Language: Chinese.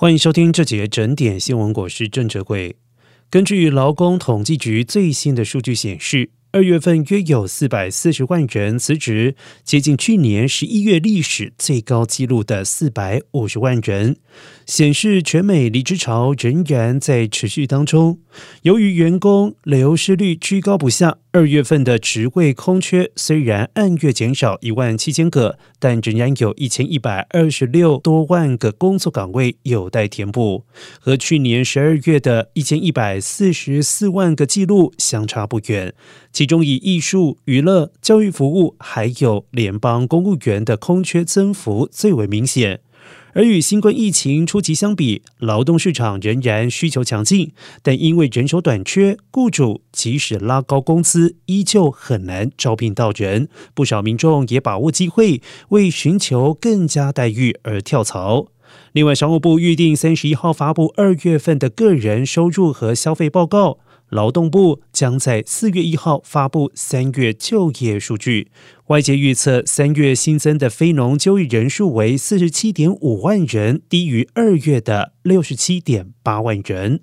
欢迎收听这节整点新闻，我是郑哲贵。根据劳工统计局最新的数据显示。二月份约有四百四十万人辞职，接近去年十一月历史最高纪录的四百五十万人，显示全美离职潮仍然在持续当中。由于员工流失率居高不下，二月份的职位空缺虽然按月减少一万七千个，但仍然有一千一百二十六多万个工作岗位有待填补，和去年十二月的一千一百四十四万个记录相差不远。其中以艺术、娱乐、教育服务，还有联邦公务员的空缺增幅最为明显。而与新冠疫情初期相比，劳动市场仍然需求强劲，但因为人手短缺，雇主即使拉高工资，依旧很难招聘到人。不少民众也把握机会，为寻求更加待遇而跳槽。另外，商务部预定三十一号发布二月份的个人收入和消费报告。劳动部将在四月一号发布三月就业数据，外界预测三月新增的非农就业人数为四十七点五万人，低于二月的六十七点八万人。